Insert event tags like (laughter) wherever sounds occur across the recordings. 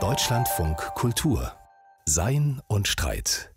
Deutschlandfunk Kultur Sein und Streit.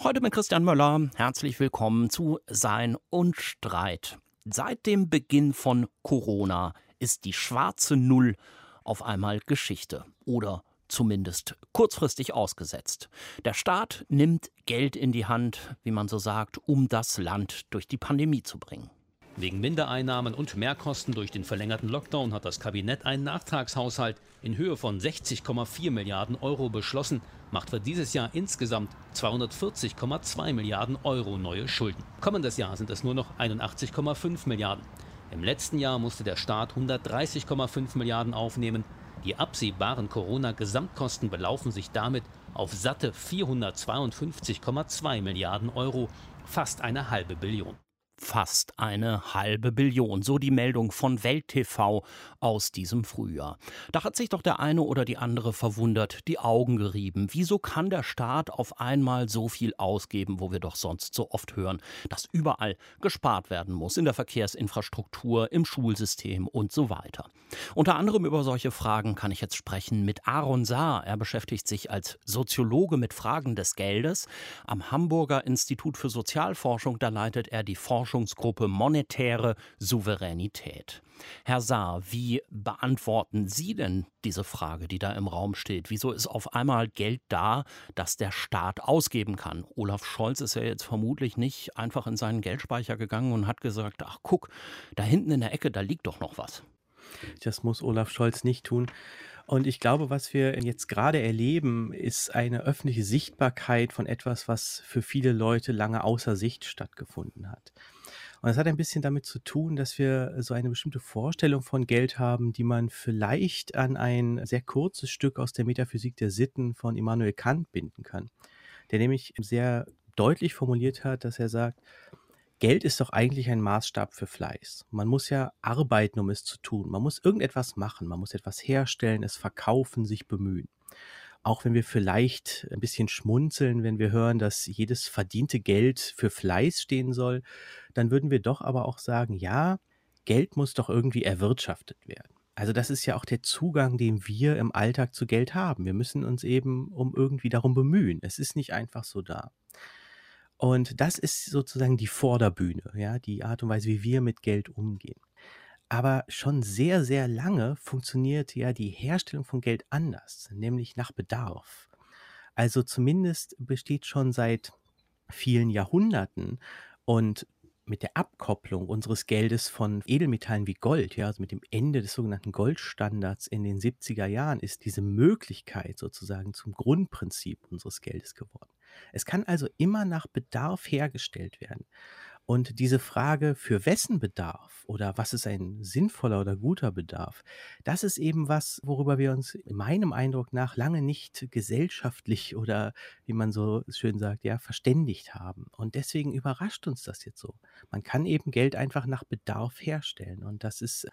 Heute mit Christian Möller. Herzlich willkommen zu Sein und Streit. Seit dem Beginn von Corona ist die schwarze Null auf einmal Geschichte oder zumindest kurzfristig ausgesetzt. Der Staat nimmt Geld in die Hand, wie man so sagt, um das Land durch die Pandemie zu bringen. Wegen Mindereinnahmen und Mehrkosten durch den verlängerten Lockdown hat das Kabinett einen Nachtragshaushalt in Höhe von 60,4 Milliarden Euro beschlossen, macht für dieses Jahr insgesamt 240,2 Milliarden Euro neue Schulden. Kommendes Jahr sind es nur noch 81,5 Milliarden. Im letzten Jahr musste der Staat 130,5 Milliarden aufnehmen. Die absehbaren Corona-Gesamtkosten belaufen sich damit auf satte 452,2 Milliarden Euro, fast eine halbe Billion fast eine halbe Billion, so die Meldung von Welt TV aus diesem Frühjahr. Da hat sich doch der eine oder die andere verwundert die Augen gerieben. Wieso kann der Staat auf einmal so viel ausgeben, wo wir doch sonst so oft hören, dass überall gespart werden muss, in der Verkehrsinfrastruktur, im Schulsystem und so weiter. Unter anderem über solche Fragen kann ich jetzt sprechen mit Aaron Saar. Er beschäftigt sich als Soziologe mit Fragen des Geldes am Hamburger Institut für Sozialforschung. Da leitet er die Forschung Forschungsgruppe Monetäre Souveränität. Herr Saar, wie beantworten Sie denn diese Frage, die da im Raum steht? Wieso ist auf einmal Geld da, das der Staat ausgeben kann? Olaf Scholz ist ja jetzt vermutlich nicht einfach in seinen Geldspeicher gegangen und hat gesagt, ach guck, da hinten in der Ecke, da liegt doch noch was. Das muss Olaf Scholz nicht tun. Und ich glaube, was wir jetzt gerade erleben, ist eine öffentliche Sichtbarkeit von etwas, was für viele Leute lange außer Sicht stattgefunden hat. Und das hat ein bisschen damit zu tun, dass wir so eine bestimmte Vorstellung von Geld haben, die man vielleicht an ein sehr kurzes Stück aus der Metaphysik der Sitten von Immanuel Kant binden kann, der nämlich sehr deutlich formuliert hat, dass er sagt, Geld ist doch eigentlich ein Maßstab für Fleiß. Man muss ja arbeiten, um es zu tun. Man muss irgendetwas machen, man muss etwas herstellen, es verkaufen, sich bemühen auch wenn wir vielleicht ein bisschen schmunzeln, wenn wir hören, dass jedes verdiente Geld für Fleiß stehen soll, dann würden wir doch aber auch sagen, ja, Geld muss doch irgendwie erwirtschaftet werden. Also das ist ja auch der Zugang, den wir im Alltag zu Geld haben. Wir müssen uns eben um irgendwie darum bemühen. Es ist nicht einfach so da. Und das ist sozusagen die Vorderbühne, ja, die Art und Weise, wie wir mit Geld umgehen. Aber schon sehr, sehr lange funktioniert ja die Herstellung von Geld anders, nämlich nach Bedarf. Also zumindest besteht schon seit vielen Jahrhunderten und mit der Abkopplung unseres Geldes von Edelmetallen wie Gold, ja, also mit dem Ende des sogenannten Goldstandards in den 70er Jahren, ist diese Möglichkeit sozusagen zum Grundprinzip unseres Geldes geworden. Es kann also immer nach Bedarf hergestellt werden. Und diese Frage, für wessen Bedarf oder was ist ein sinnvoller oder guter Bedarf, das ist eben was, worüber wir uns in meinem Eindruck nach lange nicht gesellschaftlich (laughs) oder, wie man so schön sagt, ja, verständigt haben. Und deswegen überrascht uns das jetzt so. Man kann eben Geld einfach nach Bedarf herstellen. Und das ist,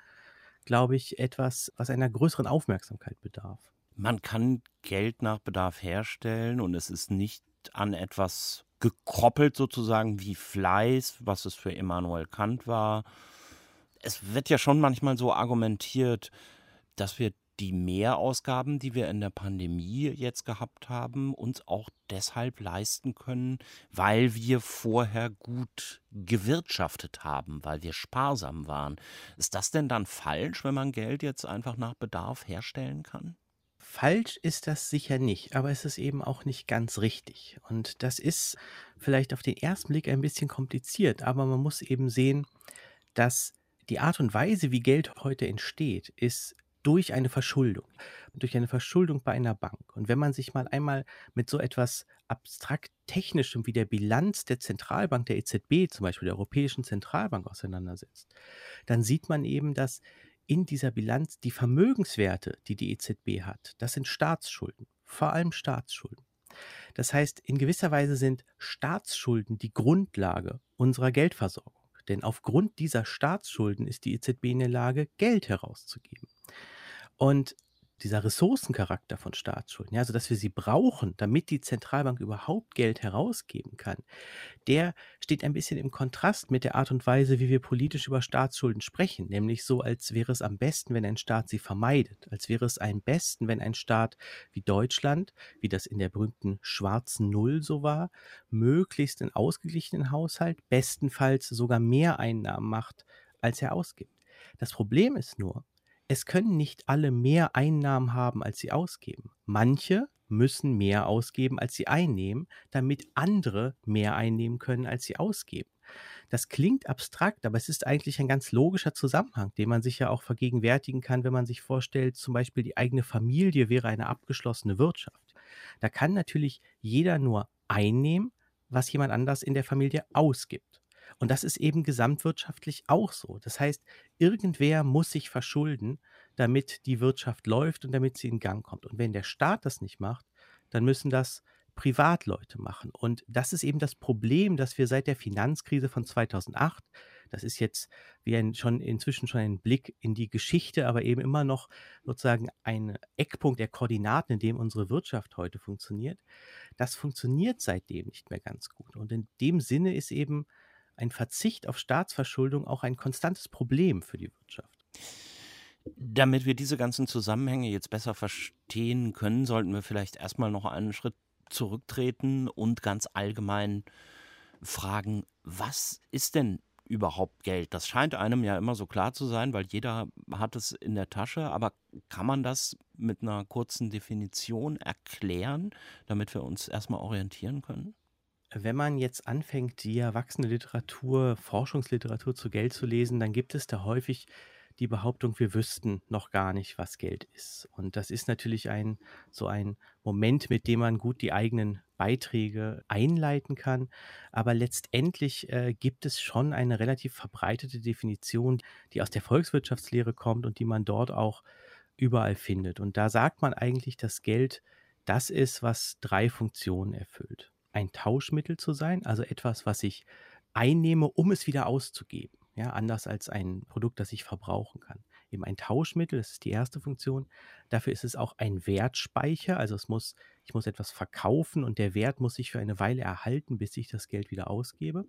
glaube ich, etwas, was einer größeren Aufmerksamkeit bedarf. Man kann Geld nach Bedarf herstellen und es ist nicht an etwas gekoppelt sozusagen wie Fleiß, was es für Immanuel Kant war. Es wird ja schon manchmal so argumentiert, dass wir die Mehrausgaben, die wir in der Pandemie jetzt gehabt haben, uns auch deshalb leisten können, weil wir vorher gut gewirtschaftet haben, weil wir sparsam waren. Ist das denn dann falsch, wenn man Geld jetzt einfach nach Bedarf herstellen kann? Falsch ist das sicher nicht, aber es ist eben auch nicht ganz richtig. Und das ist vielleicht auf den ersten Blick ein bisschen kompliziert, aber man muss eben sehen, dass die Art und Weise, wie Geld heute entsteht, ist durch eine Verschuldung, durch eine Verschuldung bei einer Bank. Und wenn man sich mal einmal mit so etwas abstrakt technischem wie der Bilanz der Zentralbank, der EZB, zum Beispiel der Europäischen Zentralbank auseinandersetzt, dann sieht man eben, dass in dieser Bilanz die Vermögenswerte, die die EZB hat, das sind Staatsschulden, vor allem Staatsschulden. Das heißt, in gewisser Weise sind Staatsschulden die Grundlage unserer Geldversorgung. Denn aufgrund dieser Staatsschulden ist die EZB in der Lage, Geld herauszugeben. Und dieser Ressourcencharakter von Staatsschulden, ja, also dass wir sie brauchen, damit die Zentralbank überhaupt Geld herausgeben kann, der steht ein bisschen im Kontrast mit der Art und Weise, wie wir politisch über Staatsschulden sprechen, nämlich so, als wäre es am besten, wenn ein Staat sie vermeidet, als wäre es am besten, wenn ein Staat wie Deutschland, wie das in der berühmten schwarzen Null so war, möglichst einen ausgeglichenen Haushalt, bestenfalls sogar mehr Einnahmen macht, als er ausgibt. Das Problem ist nur, es können nicht alle mehr Einnahmen haben, als sie ausgeben. Manche müssen mehr ausgeben, als sie einnehmen, damit andere mehr einnehmen können, als sie ausgeben. Das klingt abstrakt, aber es ist eigentlich ein ganz logischer Zusammenhang, den man sich ja auch vergegenwärtigen kann, wenn man sich vorstellt, zum Beispiel die eigene Familie wäre eine abgeschlossene Wirtschaft. Da kann natürlich jeder nur einnehmen, was jemand anders in der Familie ausgibt. Und das ist eben gesamtwirtschaftlich auch so. Das heißt, irgendwer muss sich verschulden, damit die Wirtschaft läuft und damit sie in Gang kommt. Und wenn der Staat das nicht macht, dann müssen das Privatleute machen. Und das ist eben das Problem, dass wir seit der Finanzkrise von 2008, das ist jetzt wie ein, schon inzwischen schon ein Blick in die Geschichte, aber eben immer noch sozusagen ein Eckpunkt der Koordinaten, in dem unsere Wirtschaft heute funktioniert, das funktioniert seitdem nicht mehr ganz gut. Und in dem Sinne ist eben ein Verzicht auf Staatsverschuldung auch ein konstantes Problem für die Wirtschaft. Damit wir diese ganzen Zusammenhänge jetzt besser verstehen können, sollten wir vielleicht erstmal noch einen Schritt zurücktreten und ganz allgemein fragen, was ist denn überhaupt Geld? Das scheint einem ja immer so klar zu sein, weil jeder hat es in der Tasche, aber kann man das mit einer kurzen Definition erklären, damit wir uns erstmal orientieren können? Wenn man jetzt anfängt, die erwachsene Literatur, Forschungsliteratur zu Geld zu lesen, dann gibt es da häufig die Behauptung, wir wüssten noch gar nicht, was Geld ist. Und das ist natürlich ein so ein Moment, mit dem man gut die eigenen Beiträge einleiten kann. Aber letztendlich äh, gibt es schon eine relativ verbreitete Definition, die aus der Volkswirtschaftslehre kommt und die man dort auch überall findet. Und da sagt man eigentlich, dass Geld das ist, was drei Funktionen erfüllt ein Tauschmittel zu sein, also etwas, was ich einnehme, um es wieder auszugeben. Ja, anders als ein Produkt, das ich verbrauchen kann. Eben ein Tauschmittel, das ist die erste Funktion. Dafür ist es auch ein Wertspeicher, also es muss, ich muss etwas verkaufen und der Wert muss sich für eine Weile erhalten, bis ich das Geld wieder ausgebe.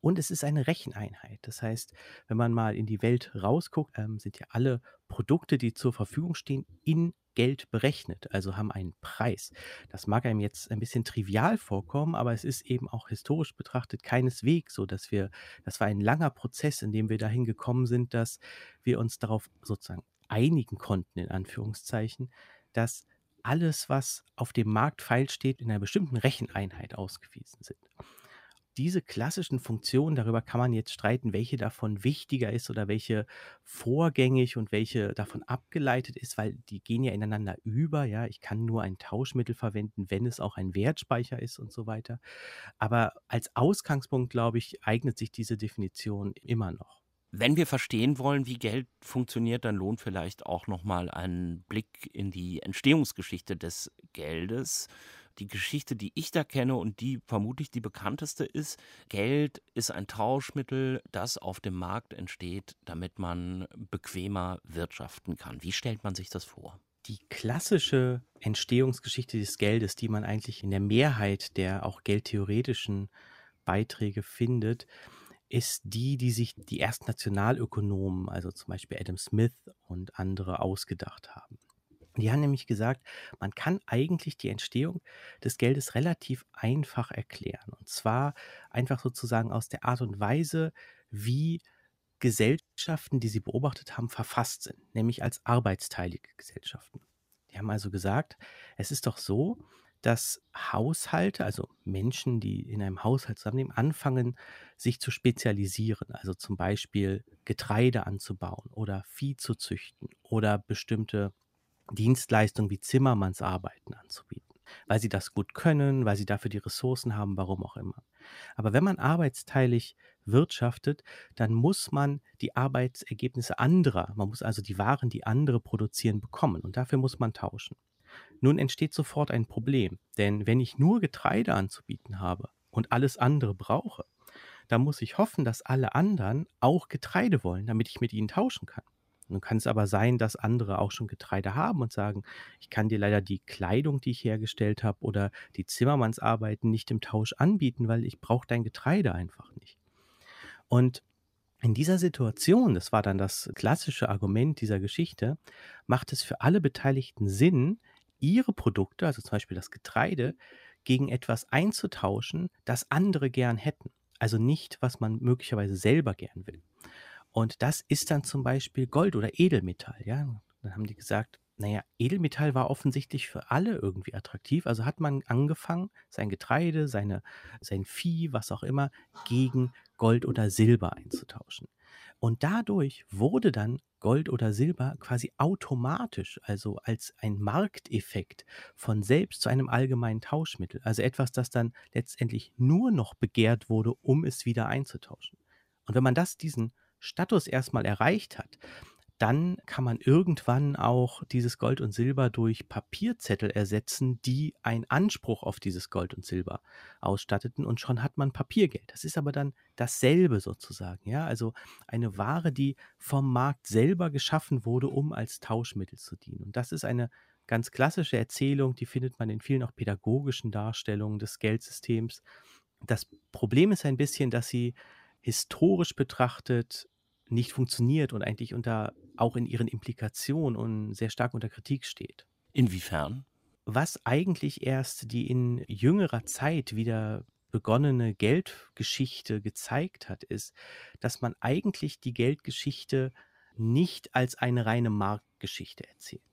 Und es ist eine Recheneinheit. Das heißt, wenn man mal in die Welt rausguckt, ähm, sind ja alle Produkte, die zur Verfügung stehen, in Geld berechnet, also haben einen Preis. Das mag einem jetzt ein bisschen trivial vorkommen, aber es ist eben auch historisch betrachtet keineswegs so, dass wir, das war ein langer Prozess, in dem wir dahin gekommen sind, dass wir uns darauf sozusagen einigen konnten, in Anführungszeichen, dass alles, was auf dem Markt feil steht, in einer bestimmten Recheneinheit ausgewiesen sind diese klassischen Funktionen, darüber kann man jetzt streiten, welche davon wichtiger ist oder welche vorgängig und welche davon abgeleitet ist, weil die gehen ja ineinander über. Ja, ich kann nur ein Tauschmittel verwenden, wenn es auch ein Wertspeicher ist und so weiter. Aber als Ausgangspunkt, glaube ich, eignet sich diese Definition immer noch. Wenn wir verstehen wollen, wie Geld funktioniert, dann lohnt vielleicht auch noch mal ein Blick in die Entstehungsgeschichte des Geldes die Geschichte, die ich da kenne und die vermutlich die bekannteste ist, Geld ist ein Tauschmittel, das auf dem Markt entsteht, damit man bequemer wirtschaften kann. Wie stellt man sich das vor? Die klassische Entstehungsgeschichte des Geldes, die man eigentlich in der Mehrheit der auch geldtheoretischen Beiträge findet, ist die, die sich die ersten Nationalökonomen, also zum Beispiel Adam Smith und andere, ausgedacht haben. Die haben nämlich gesagt, man kann eigentlich die Entstehung des Geldes relativ einfach erklären. Und zwar einfach sozusagen aus der Art und Weise, wie Gesellschaften, die sie beobachtet haben, verfasst sind, nämlich als arbeitsteilige Gesellschaften. Die haben also gesagt, es ist doch so, dass Haushalte, also Menschen, die in einem Haushalt zusammenleben, anfangen, sich zu spezialisieren. Also zum Beispiel Getreide anzubauen oder Vieh zu züchten oder bestimmte Dienstleistungen wie Zimmermannsarbeiten anzubieten, weil sie das gut können, weil sie dafür die Ressourcen haben, warum auch immer. Aber wenn man arbeitsteilig wirtschaftet, dann muss man die Arbeitsergebnisse anderer, man muss also die Waren, die andere produzieren, bekommen und dafür muss man tauschen. Nun entsteht sofort ein Problem, denn wenn ich nur Getreide anzubieten habe und alles andere brauche, dann muss ich hoffen, dass alle anderen auch Getreide wollen, damit ich mit ihnen tauschen kann. Nun kann es aber sein, dass andere auch schon Getreide haben und sagen, ich kann dir leider die Kleidung, die ich hergestellt habe oder die Zimmermannsarbeiten nicht im Tausch anbieten, weil ich brauche dein Getreide einfach nicht. Und in dieser Situation, das war dann das klassische Argument dieser Geschichte, macht es für alle Beteiligten Sinn, ihre Produkte, also zum Beispiel das Getreide, gegen etwas einzutauschen, das andere gern hätten. Also nicht, was man möglicherweise selber gern will. Und das ist dann zum Beispiel Gold oder Edelmetall. Ja? Dann haben die gesagt, naja, Edelmetall war offensichtlich für alle irgendwie attraktiv. Also hat man angefangen, sein Getreide, seine, sein Vieh, was auch immer, gegen Gold oder Silber einzutauschen. Und dadurch wurde dann Gold oder Silber quasi automatisch, also als ein Markteffekt von selbst zu einem allgemeinen Tauschmittel. Also etwas, das dann letztendlich nur noch begehrt wurde, um es wieder einzutauschen. Und wenn man das, diesen Status erstmal erreicht hat, dann kann man irgendwann auch dieses Gold und Silber durch Papierzettel ersetzen, die einen Anspruch auf dieses Gold und Silber ausstatteten und schon hat man Papiergeld. Das ist aber dann dasselbe sozusagen, ja, also eine Ware, die vom Markt selber geschaffen wurde, um als Tauschmittel zu dienen. Und das ist eine ganz klassische Erzählung, die findet man in vielen auch pädagogischen Darstellungen des Geldsystems. Das Problem ist ein bisschen, dass sie historisch betrachtet nicht funktioniert und eigentlich unter auch in ihren Implikationen und sehr stark unter Kritik steht. Inwiefern? Was eigentlich erst die in jüngerer Zeit wieder begonnene Geldgeschichte gezeigt hat, ist, dass man eigentlich die Geldgeschichte nicht als eine reine Marktgeschichte erzählt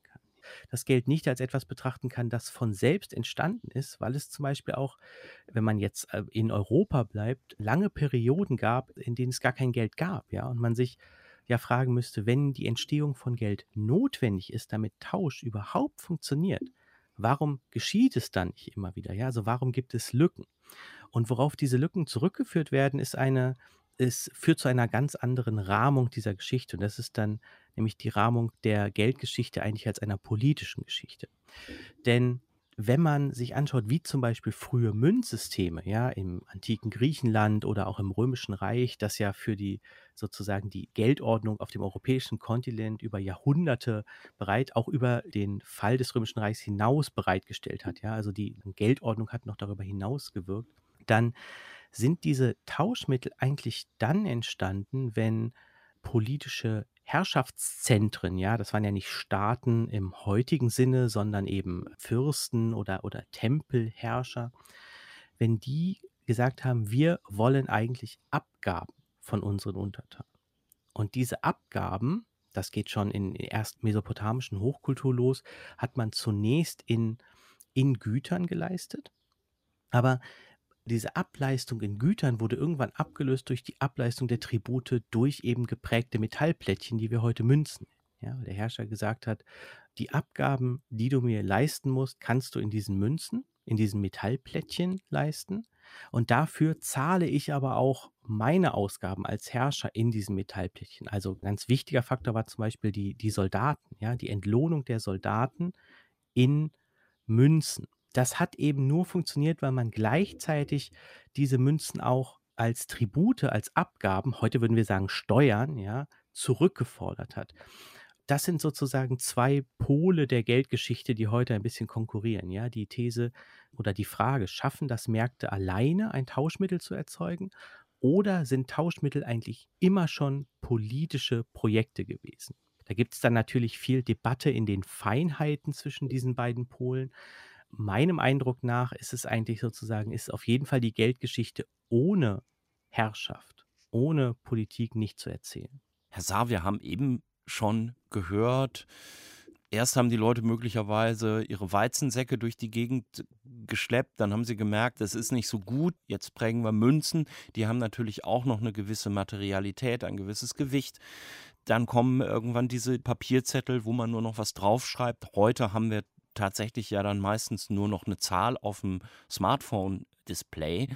das Geld nicht als etwas betrachten kann, das von selbst entstanden ist, weil es zum Beispiel auch, wenn man jetzt äh, in Europa bleibt, lange Perioden gab, in denen es gar kein Geld gab, ja, und man sich ja fragen müsste, wenn die Entstehung von Geld notwendig ist, damit Tausch überhaupt funktioniert, warum geschieht es dann nicht immer wieder? Ja, also warum gibt es Lücken? Und worauf diese Lücken zurückgeführt werden, ist eine, es führt zu einer ganz anderen Rahmung dieser Geschichte. Und das ist dann nämlich die Rahmung der Geldgeschichte eigentlich als einer politischen Geschichte. Denn wenn man sich anschaut, wie zum Beispiel frühe Münzsysteme, ja, im antiken Griechenland oder auch im Römischen Reich, das ja für die sozusagen die Geldordnung auf dem europäischen Kontinent über Jahrhunderte bereit, auch über den Fall des Römischen Reichs hinaus bereitgestellt hat, ja, also die Geldordnung hat noch darüber hinaus gewirkt, dann sind diese Tauschmittel eigentlich dann entstanden, wenn politische Herrschaftszentren, ja, das waren ja nicht Staaten im heutigen Sinne, sondern eben Fürsten oder, oder Tempelherrscher, wenn die gesagt haben, wir wollen eigentlich Abgaben von unseren Untertanen. Und diese Abgaben, das geht schon in der ersten mesopotamischen Hochkultur los, hat man zunächst in, in Gütern geleistet. Aber diese Ableistung in Gütern wurde irgendwann abgelöst durch die Ableistung der Tribute durch eben geprägte Metallplättchen, die wir heute Münzen. Ja, der Herrscher gesagt hat, die Abgaben, die du mir leisten musst, kannst du in diesen Münzen, in diesen Metallplättchen leisten. Und dafür zahle ich aber auch meine Ausgaben als Herrscher in diesen Metallplättchen. Also ein ganz wichtiger Faktor war zum Beispiel die, die Soldaten, ja, die Entlohnung der Soldaten in Münzen das hat eben nur funktioniert, weil man gleichzeitig diese Münzen auch als Tribute, als Abgaben, heute würden wir sagen Steuern, ja, zurückgefordert hat. Das sind sozusagen zwei Pole der Geldgeschichte, die heute ein bisschen konkurrieren. Ja, die These oder die Frage, schaffen das Märkte alleine ein Tauschmittel zu erzeugen oder sind Tauschmittel eigentlich immer schon politische Projekte gewesen? Da gibt es dann natürlich viel Debatte in den Feinheiten zwischen diesen beiden Polen meinem Eindruck nach ist es eigentlich sozusagen, ist auf jeden Fall die Geldgeschichte ohne Herrschaft, ohne Politik nicht zu erzählen. Herr Saar, wir haben eben schon gehört, erst haben die Leute möglicherweise ihre Weizensäcke durch die Gegend geschleppt, dann haben sie gemerkt, das ist nicht so gut, jetzt prägen wir Münzen, die haben natürlich auch noch eine gewisse Materialität, ein gewisses Gewicht. Dann kommen irgendwann diese Papierzettel, wo man nur noch was draufschreibt. Heute haben wir tatsächlich ja dann meistens nur noch eine Zahl auf dem Smartphone-Display.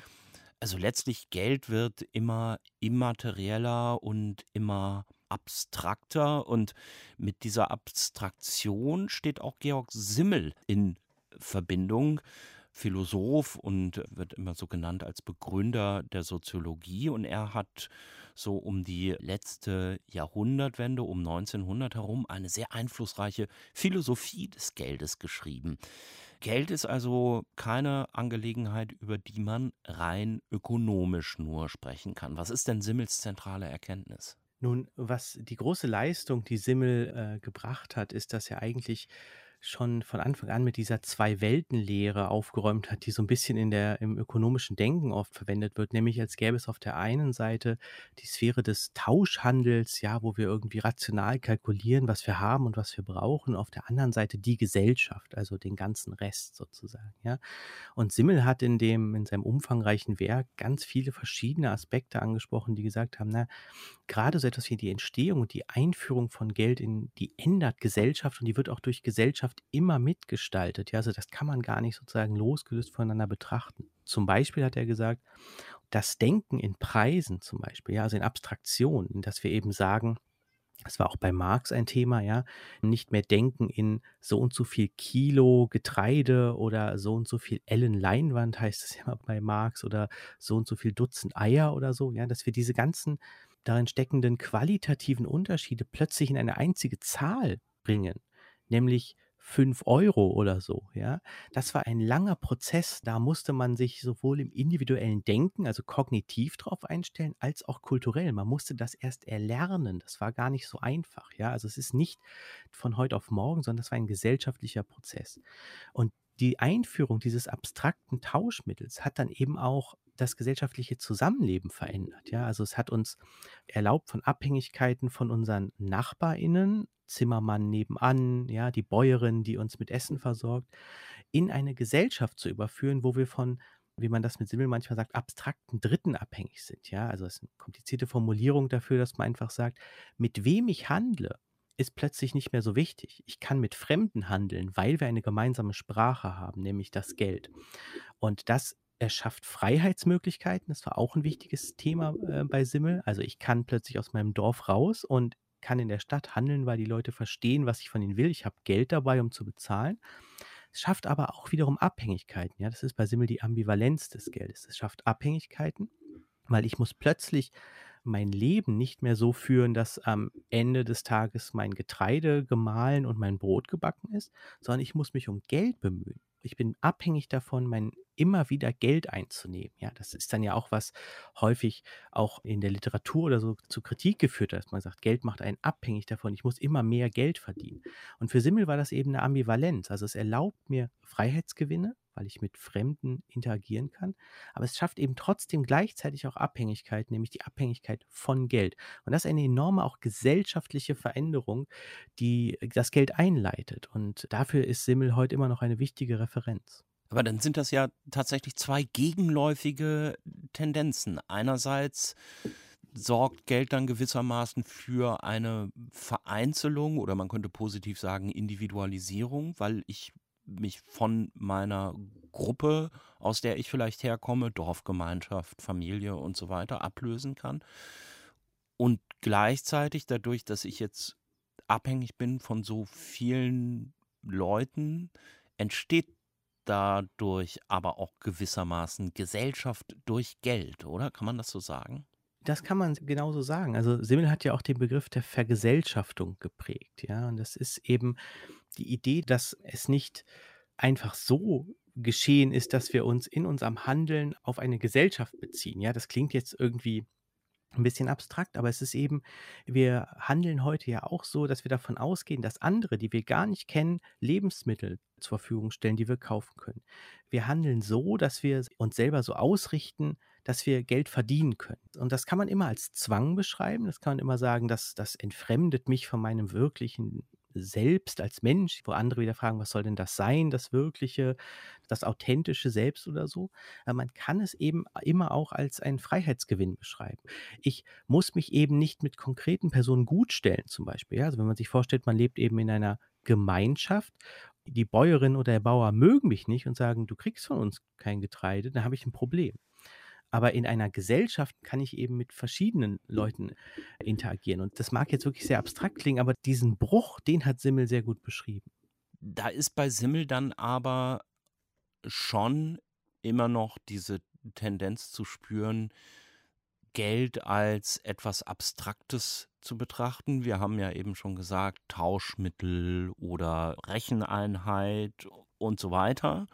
Also letztlich Geld wird immer immaterieller und immer abstrakter und mit dieser Abstraktion steht auch Georg Simmel in Verbindung. Philosoph und wird immer so genannt als Begründer der Soziologie und er hat so um die letzte Jahrhundertwende, um 1900 herum, eine sehr einflussreiche Philosophie des Geldes geschrieben. Geld ist also keine Angelegenheit, über die man rein ökonomisch nur sprechen kann. Was ist denn Simmels zentrale Erkenntnis? Nun, was die große Leistung, die Simmel äh, gebracht hat, ist, dass er eigentlich schon von Anfang an mit dieser Zwei-Welten-Lehre aufgeräumt hat, die so ein bisschen in der im ökonomischen Denken oft verwendet wird, nämlich als gäbe es auf der einen Seite die Sphäre des Tauschhandels, ja, wo wir irgendwie rational kalkulieren, was wir haben und was wir brauchen, auf der anderen Seite die Gesellschaft, also den ganzen Rest sozusagen, ja. Und Simmel hat in dem in seinem umfangreichen Werk ganz viele verschiedene Aspekte angesprochen, die gesagt haben, na, gerade so etwas wie die Entstehung und die Einführung von Geld in die ändert Gesellschaft und die wird auch durch Gesellschaft Gesellschaft immer mitgestaltet. Ja, also das kann man gar nicht sozusagen losgelöst voneinander betrachten. Zum Beispiel hat er gesagt, das Denken in Preisen zum Beispiel, ja, also in Abstraktionen, dass wir eben sagen, das war auch bei Marx ein Thema, ja, nicht mehr denken in so und so viel Kilo Getreide oder so und so viel Ellen Leinwand heißt es (laughs) ja bei Marx oder so und so viel Dutzend Eier oder so, ja, dass wir diese ganzen darin steckenden qualitativen Unterschiede plötzlich in eine einzige Zahl bringen, nämlich 5 Euro oder so, ja. Das war ein langer Prozess. Da musste man sich sowohl im individuellen Denken, also kognitiv drauf einstellen, als auch kulturell. Man musste das erst erlernen. Das war gar nicht so einfach, ja. Also es ist nicht von heute auf morgen, sondern das war ein gesellschaftlicher Prozess. Und die Einführung dieses abstrakten Tauschmittels hat dann eben auch das gesellschaftliche Zusammenleben verändert. Ja, also es hat uns erlaubt, von Abhängigkeiten von unseren NachbarInnen Zimmermann nebenan, ja, die Bäuerin, die uns mit Essen versorgt, in eine Gesellschaft zu überführen, wo wir von, wie man das mit Simmel manchmal sagt, abstrakten Dritten abhängig sind. Ja, also es ist eine komplizierte Formulierung dafür, dass man einfach sagt, mit wem ich handle, ist plötzlich nicht mehr so wichtig. Ich kann mit Fremden handeln, weil wir eine gemeinsame Sprache haben, nämlich das Geld. Und das erschafft Freiheitsmöglichkeiten. Das war auch ein wichtiges Thema äh, bei Simmel. Also ich kann plötzlich aus meinem Dorf raus und kann in der Stadt handeln, weil die Leute verstehen, was ich von ihnen will. Ich habe Geld dabei, um zu bezahlen. Es schafft aber auch wiederum Abhängigkeiten. Ja, das ist bei Simmel die Ambivalenz des Geldes. Es schafft Abhängigkeiten, weil ich muss plötzlich mein Leben nicht mehr so führen, dass am Ende des Tages mein Getreide gemahlen und mein Brot gebacken ist, sondern ich muss mich um Geld bemühen. Ich bin abhängig davon, mein immer wieder Geld einzunehmen. Ja, das ist dann ja auch was häufig auch in der Literatur oder so zu Kritik geführt hat, dass man sagt, Geld macht einen abhängig davon, ich muss immer mehr Geld verdienen. Und für Simmel war das eben eine Ambivalenz. Also es erlaubt mir Freiheitsgewinne, weil ich mit Fremden interagieren kann. Aber es schafft eben trotzdem gleichzeitig auch Abhängigkeit, nämlich die Abhängigkeit von Geld. Und das ist eine enorme auch gesellschaftliche Veränderung, die das Geld einleitet. Und dafür ist Simmel heute immer noch eine wichtige Referenz. Aber dann sind das ja tatsächlich zwei gegenläufige Tendenzen. Einerseits sorgt Geld dann gewissermaßen für eine Vereinzelung oder man könnte positiv sagen Individualisierung, weil ich mich von meiner Gruppe, aus der ich vielleicht herkomme, Dorfgemeinschaft, Familie und so weiter, ablösen kann. Und gleichzeitig dadurch, dass ich jetzt abhängig bin von so vielen Leuten, entsteht dadurch aber auch gewissermaßen Gesellschaft durch Geld, oder? Kann man das so sagen? Das kann man genauso sagen. Also Simmel hat ja auch den Begriff der Vergesellschaftung geprägt, ja. Und das ist eben die Idee, dass es nicht einfach so geschehen ist, dass wir uns in unserem Handeln auf eine Gesellschaft beziehen. Ja, das klingt jetzt irgendwie ein bisschen abstrakt, aber es ist eben, wir handeln heute ja auch so, dass wir davon ausgehen, dass andere, die wir gar nicht kennen, Lebensmittel zur Verfügung stellen, die wir kaufen können. Wir handeln so, dass wir uns selber so ausrichten, dass wir Geld verdienen können. Und das kann man immer als Zwang beschreiben. Das kann man immer sagen, dass das entfremdet mich von meinem wirklichen selbst als Mensch, wo andere wieder fragen, was soll denn das sein, das wirkliche, das authentische Selbst oder so. Aber man kann es eben immer auch als einen Freiheitsgewinn beschreiben. Ich muss mich eben nicht mit konkreten Personen gutstellen, zum Beispiel. Also wenn man sich vorstellt, man lebt eben in einer Gemeinschaft die Bäuerin oder der Bauer mögen mich nicht und sagen, du kriegst von uns kein Getreide, dann habe ich ein Problem. Aber in einer Gesellschaft kann ich eben mit verschiedenen Leuten interagieren. Und das mag jetzt wirklich sehr abstrakt klingen, aber diesen Bruch, den hat Simmel sehr gut beschrieben. Da ist bei Simmel dann aber schon immer noch diese Tendenz zu spüren, Geld als etwas Abstraktes zu betrachten. Wir haben ja eben schon gesagt, Tauschmittel oder Recheneinheit und so weiter.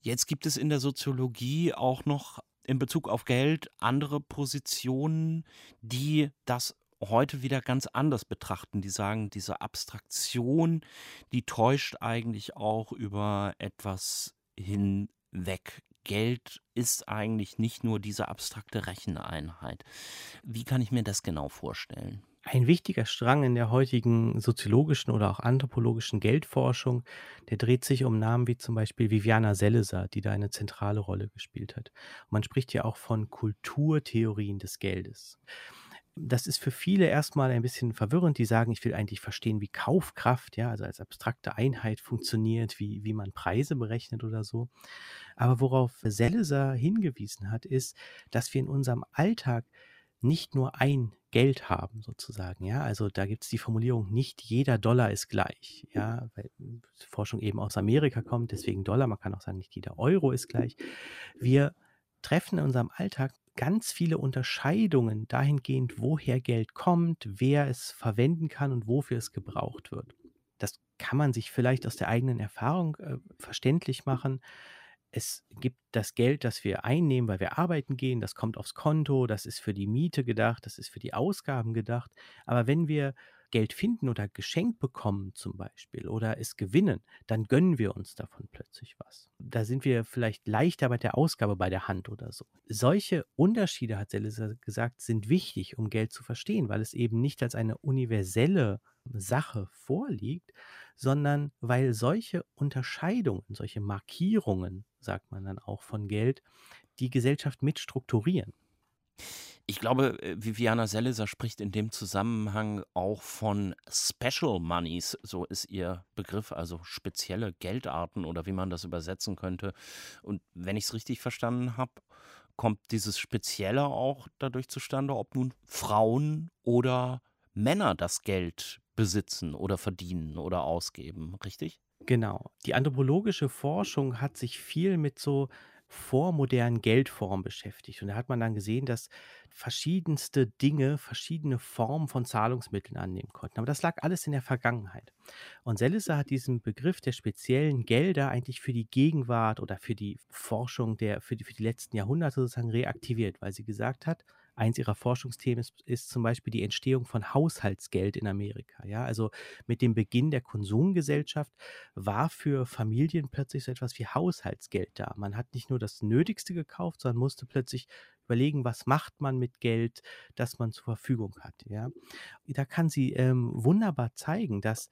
Jetzt gibt es in der Soziologie auch noch in Bezug auf Geld andere Positionen, die das heute wieder ganz anders betrachten. Die sagen, diese Abstraktion, die täuscht eigentlich auch über etwas hinweg. Geld ist eigentlich nicht nur diese abstrakte Recheneinheit. Wie kann ich mir das genau vorstellen? Ein wichtiger Strang in der heutigen soziologischen oder auch anthropologischen Geldforschung, der dreht sich um Namen wie zum Beispiel Viviana Seleser, die da eine zentrale Rolle gespielt hat. man spricht ja auch von Kulturtheorien des Geldes. Das ist für viele erstmal ein bisschen verwirrend. Die sagen, ich will eigentlich verstehen, wie Kaufkraft, ja, also als abstrakte Einheit funktioniert, wie, wie man Preise berechnet oder so. Aber worauf Seleser hingewiesen hat, ist, dass wir in unserem Alltag nicht nur ein Geld haben, sozusagen. Ja, also da gibt es die Formulierung, nicht jeder Dollar ist gleich. Ja, weil Forschung eben aus Amerika kommt, deswegen Dollar. Man kann auch sagen, nicht jeder Euro ist gleich. Wir treffen in unserem Alltag ganz viele Unterscheidungen dahingehend, woher Geld kommt, wer es verwenden kann und wofür es gebraucht wird. Das kann man sich vielleicht aus der eigenen Erfahrung äh, verständlich machen. Es gibt das Geld, das wir einnehmen, weil wir arbeiten gehen, das kommt aufs Konto, das ist für die Miete gedacht, das ist für die Ausgaben gedacht. Aber wenn wir Geld finden oder geschenkt bekommen zum Beispiel oder es gewinnen, dann gönnen wir uns davon plötzlich was. Da sind wir vielleicht leichter bei der Ausgabe bei der Hand oder so. Solche Unterschiede, hat Selisa gesagt, sind wichtig, um Geld zu verstehen, weil es eben nicht als eine universelle Sache vorliegt, sondern weil solche Unterscheidungen, solche Markierungen, sagt man dann auch von Geld, die Gesellschaft mitstrukturieren. Ich glaube, äh, Viviana Selliser spricht in dem Zusammenhang auch von Special Monies, so ist ihr Begriff, also spezielle Geldarten oder wie man das übersetzen könnte. Und wenn ich es richtig verstanden habe, kommt dieses Spezielle auch dadurch zustande, ob nun Frauen oder Männer das Geld besitzen oder verdienen oder ausgeben, richtig? Genau. Die anthropologische Forschung hat sich viel mit so vormodernen Geldformen beschäftigt. Und da hat man dann gesehen, dass verschiedenste Dinge verschiedene Formen von Zahlungsmitteln annehmen konnten. Aber das lag alles in der Vergangenheit. Und Selliser hat diesen Begriff der speziellen Gelder eigentlich für die Gegenwart oder für die Forschung der, für die, für die letzten Jahrhunderte sozusagen reaktiviert, weil sie gesagt hat, Eins ihrer Forschungsthemen ist, ist, zum Beispiel die Entstehung von Haushaltsgeld in Amerika. Ja, also mit dem Beginn der Konsumgesellschaft war für Familien plötzlich so etwas wie Haushaltsgeld da. Man hat nicht nur das Nötigste gekauft, sondern musste plötzlich überlegen, was macht man mit Geld, das man zur Verfügung hat. Ja, da kann sie ähm, wunderbar zeigen, dass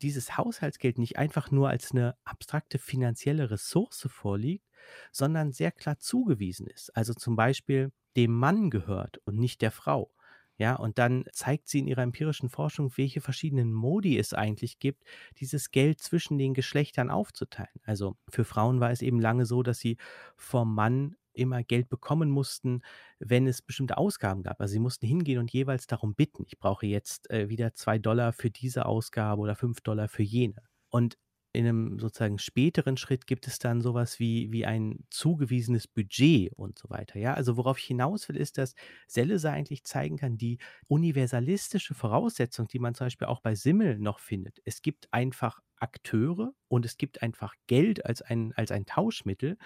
dieses Haushaltsgeld nicht einfach nur als eine abstrakte finanzielle Ressource vorliegt, sondern sehr klar zugewiesen ist. Also zum Beispiel dem Mann gehört und nicht der Frau. Ja, und dann zeigt sie in ihrer empirischen Forschung, welche verschiedenen Modi es eigentlich gibt, dieses Geld zwischen den Geschlechtern aufzuteilen. Also für Frauen war es eben lange so, dass sie vom Mann immer Geld bekommen mussten, wenn es bestimmte Ausgaben gab. Also sie mussten hingehen und jeweils darum bitten, ich brauche jetzt äh, wieder zwei Dollar für diese Ausgabe oder fünf Dollar für jene. Und in einem sozusagen späteren Schritt gibt es dann sowas wie, wie ein zugewiesenes Budget und so weiter. Ja, also worauf ich hinaus will, ist, dass Selleser eigentlich zeigen kann, die universalistische Voraussetzung, die man zum Beispiel auch bei Simmel noch findet. Es gibt einfach Akteure und es gibt einfach Geld als ein, als ein Tauschmittel,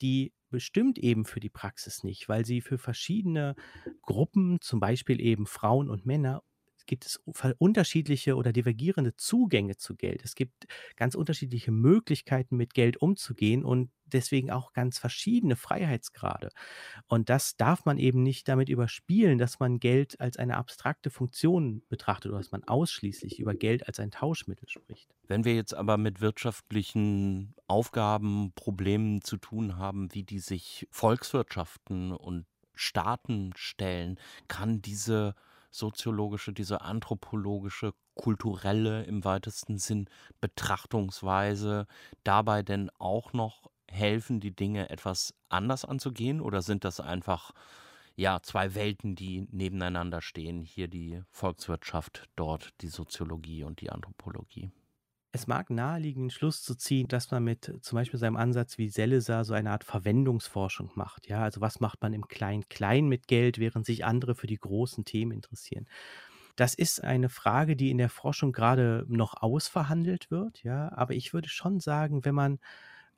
die bestimmt eben für die Praxis nicht, weil sie für verschiedene Gruppen, zum Beispiel eben Frauen und Männer, gibt es unterschiedliche oder divergierende Zugänge zu Geld. Es gibt ganz unterschiedliche Möglichkeiten, mit Geld umzugehen und deswegen auch ganz verschiedene Freiheitsgrade. Und das darf man eben nicht damit überspielen, dass man Geld als eine abstrakte Funktion betrachtet oder dass man ausschließlich über Geld als ein Tauschmittel spricht. Wenn wir jetzt aber mit wirtschaftlichen Aufgaben, Problemen zu tun haben, wie die sich Volkswirtschaften und Staaten stellen, kann diese soziologische, diese anthropologische, kulturelle im weitesten Sinn Betrachtungsweise dabei denn auch noch helfen, die Dinge etwas anders anzugehen? Oder sind das einfach ja zwei Welten, die nebeneinander stehen? Hier die Volkswirtschaft, dort die Soziologie und die Anthropologie. Es mag naheliegen, den Schluss zu ziehen, dass man mit zum Beispiel seinem Ansatz wie Selesa so eine Art Verwendungsforschung macht. Ja, also was macht man im Klein-Klein mit Geld, während sich andere für die großen Themen interessieren. Das ist eine Frage, die in der Forschung gerade noch ausverhandelt wird, ja, aber ich würde schon sagen, wenn man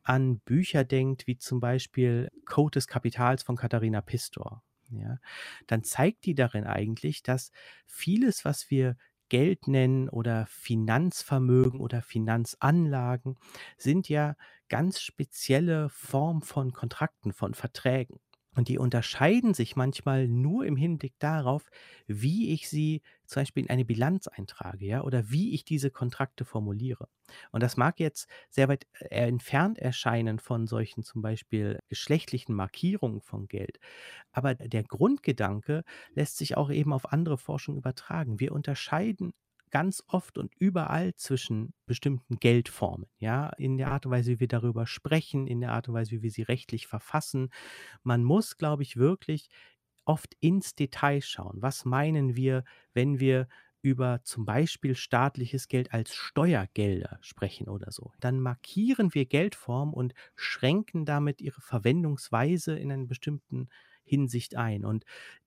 an Bücher denkt, wie zum Beispiel Code des Kapitals von Katharina Pistor, ja, dann zeigt die darin eigentlich, dass vieles, was wir Geld nennen oder Finanzvermögen oder Finanzanlagen, sind ja ganz spezielle Formen von Kontrakten, von Verträgen. Und die unterscheiden sich manchmal nur im Hinblick darauf, wie ich sie zum Beispiel in eine Bilanz eintrage, ja, oder wie ich diese Kontrakte formuliere. Und das mag jetzt sehr weit äh, entfernt erscheinen von solchen zum Beispiel geschlechtlichen Markierungen von Geld. Aber der Grundgedanke lässt sich auch eben auf andere Forschung übertragen. Wir unterscheiden ganz oft und überall zwischen bestimmten Geldformen, ja, in der Art und Weise, wie wir darüber sprechen, in der Art und Weise, wie wir sie rechtlich verfassen. Man muss, glaube ich, wirklich oft ins Detail schauen. Was meinen wir, wenn wir über zum Beispiel staatliches Geld als Steuergelder sprechen oder so. Dann markieren wir Geldformen und schränken damit ihre Verwendungsweise in einer bestimmten Hinsicht ein. Und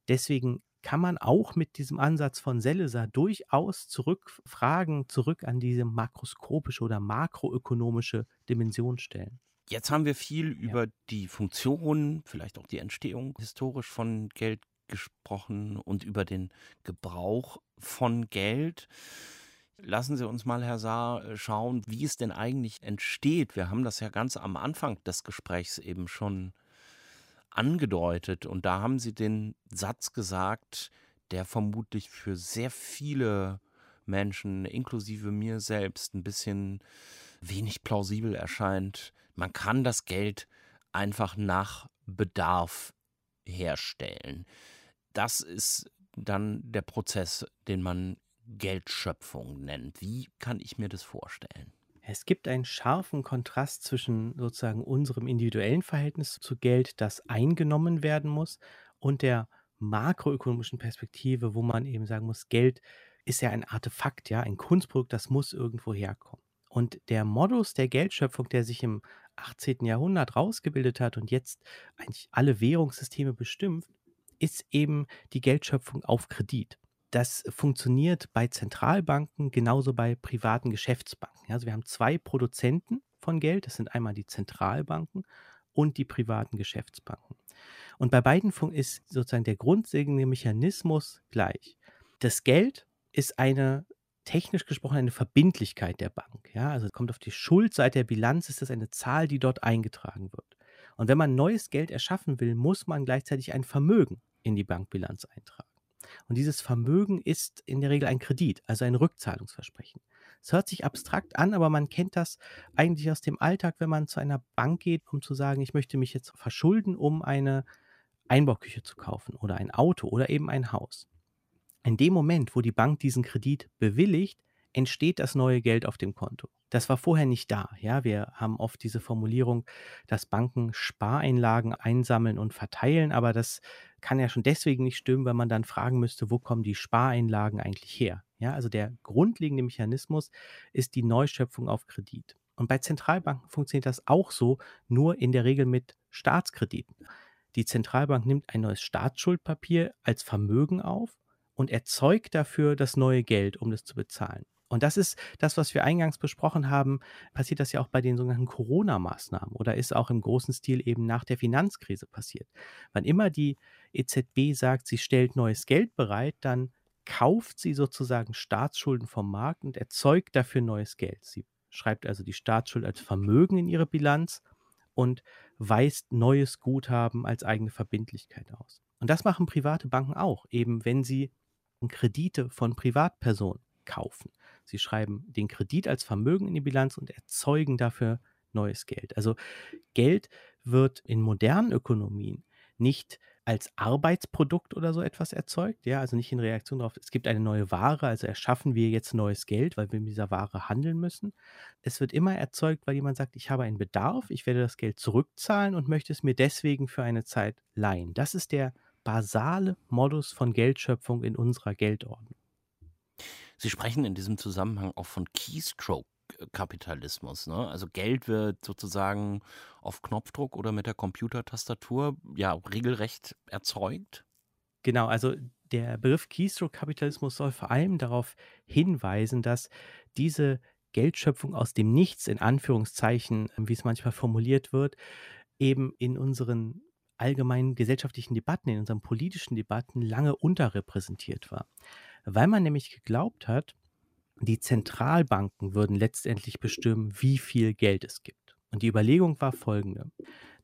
deswegen kann man auch mit diesem Ansatz von Seleser durchaus zurückfragen, zurück an diese makroskopische oder makroökonomische Dimension stellen. Jetzt haben wir viel ja. über die Funktion, vielleicht auch die Entstehung historisch von Geld gesprochen und über den Gebrauch von Geld. Lassen Sie uns mal, Herr Saar, schauen, wie es denn eigentlich entsteht. Wir haben das ja ganz am Anfang des Gesprächs eben schon angedeutet und da haben Sie den Satz gesagt, der vermutlich für sehr viele Menschen, inklusive mir selbst, ein bisschen wenig plausibel erscheint. Man kann das Geld einfach nach Bedarf herstellen. Das ist dann der Prozess, den man Geldschöpfung nennt. Wie kann ich mir das vorstellen? Es gibt einen scharfen Kontrast zwischen sozusagen unserem individuellen Verhältnis zu Geld, das eingenommen werden muss, und der makroökonomischen Perspektive, wo man eben sagen muss, Geld ist ja ein Artefakt, ja, ein Kunstprodukt, das muss irgendwo herkommen. Und der Modus der Geldschöpfung, der sich im 18. Jahrhundert rausgebildet hat und jetzt eigentlich alle Währungssysteme bestimmt, ist eben die Geldschöpfung auf Kredit. Das funktioniert bei Zentralbanken genauso bei privaten Geschäftsbanken. Also wir haben zwei Produzenten von Geld, das sind einmal die Zentralbanken und die privaten Geschäftsbanken. Und bei beiden ist sozusagen der grundlegende Mechanismus gleich. Das Geld ist eine technisch gesprochen eine Verbindlichkeit der Bank. Ja, also kommt auf die Schuldseite der Bilanz, ist das eine Zahl, die dort eingetragen wird. Und wenn man neues Geld erschaffen will, muss man gleichzeitig ein Vermögen in die Bankbilanz eintragen. Und dieses Vermögen ist in der Regel ein Kredit, also ein Rückzahlungsversprechen. Es hört sich abstrakt an, aber man kennt das eigentlich aus dem Alltag, wenn man zu einer Bank geht, um zu sagen, ich möchte mich jetzt verschulden, um eine Einbauküche zu kaufen oder ein Auto oder eben ein Haus. In dem Moment, wo die Bank diesen Kredit bewilligt, entsteht das neue Geld auf dem Konto. Das war vorher nicht da. Ja, wir haben oft diese Formulierung, dass Banken Spareinlagen einsammeln und verteilen, aber das kann ja schon deswegen nicht stimmen, weil man dann fragen müsste, wo kommen die Spareinlagen eigentlich her? Ja, also der grundlegende Mechanismus ist die Neuschöpfung auf Kredit. Und bei Zentralbanken funktioniert das auch so, nur in der Regel mit Staatskrediten. Die Zentralbank nimmt ein neues Staatsschuldpapier als Vermögen auf und erzeugt dafür das neue Geld, um das zu bezahlen. Und das ist das, was wir eingangs besprochen haben, passiert das ja auch bei den sogenannten Corona-Maßnahmen oder ist auch im großen Stil eben nach der Finanzkrise passiert. Wann immer die EZB sagt, sie stellt neues Geld bereit, dann kauft sie sozusagen Staatsschulden vom Markt und erzeugt dafür neues Geld. Sie schreibt also die Staatsschuld als Vermögen in ihre Bilanz und weist neues Guthaben als eigene Verbindlichkeit aus. Und das machen private Banken auch, eben wenn sie Kredite von Privatpersonen kaufen. Sie schreiben den Kredit als Vermögen in die Bilanz und erzeugen dafür neues Geld. Also Geld wird in modernen Ökonomien nicht als Arbeitsprodukt oder so etwas erzeugt, ja, also nicht in Reaktion darauf, es gibt eine neue Ware, also erschaffen wir jetzt neues Geld, weil wir mit dieser Ware handeln müssen. Es wird immer erzeugt, weil jemand sagt, ich habe einen Bedarf, ich werde das Geld zurückzahlen und möchte es mir deswegen für eine Zeit leihen. Das ist der basale Modus von Geldschöpfung in unserer Geldordnung. Sie sprechen in diesem Zusammenhang auch von Keystroke Fabrikkapitalismus. Ne? Also Geld wird sozusagen auf Knopfdruck oder mit der Computertastatur ja regelrecht erzeugt. Genau, also der Begriff Keystroke-Kapitalismus soll vor allem darauf hinweisen, dass diese Geldschöpfung aus dem Nichts, in Anführungszeichen, wie es manchmal formuliert wird, eben in unseren allgemeinen gesellschaftlichen Debatten, in unseren politischen Debatten lange unterrepräsentiert war. Weil man nämlich geglaubt hat, die Zentralbanken würden letztendlich bestimmen, wie viel Geld es gibt. Und die Überlegung war folgende.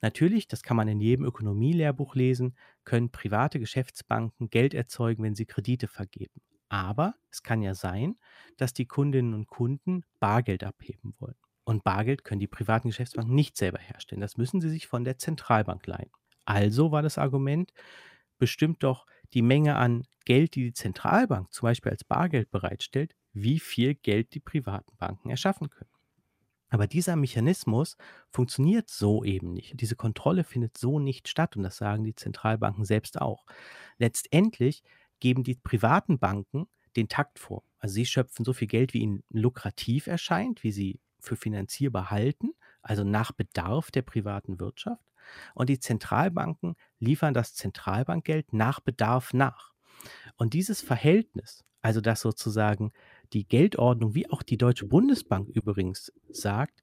Natürlich, das kann man in jedem Ökonomielehrbuch lesen, können private Geschäftsbanken Geld erzeugen, wenn sie Kredite vergeben. Aber es kann ja sein, dass die Kundinnen und Kunden Bargeld abheben wollen. Und Bargeld können die privaten Geschäftsbanken nicht selber herstellen. Das müssen sie sich von der Zentralbank leihen. Also war das Argument, bestimmt doch die Menge an Geld, die die Zentralbank zum Beispiel als Bargeld bereitstellt, wie viel Geld die privaten Banken erschaffen können. Aber dieser Mechanismus funktioniert so eben nicht. Diese Kontrolle findet so nicht statt und das sagen die Zentralbanken selbst auch. Letztendlich geben die privaten Banken den Takt vor. Also sie schöpfen so viel Geld, wie ihnen lukrativ erscheint, wie sie für finanzierbar halten, also nach Bedarf der privaten Wirtschaft. Und die Zentralbanken liefern das Zentralbankgeld nach Bedarf nach. Und dieses Verhältnis, also dass sozusagen die Geldordnung, wie auch die Deutsche Bundesbank übrigens sagt,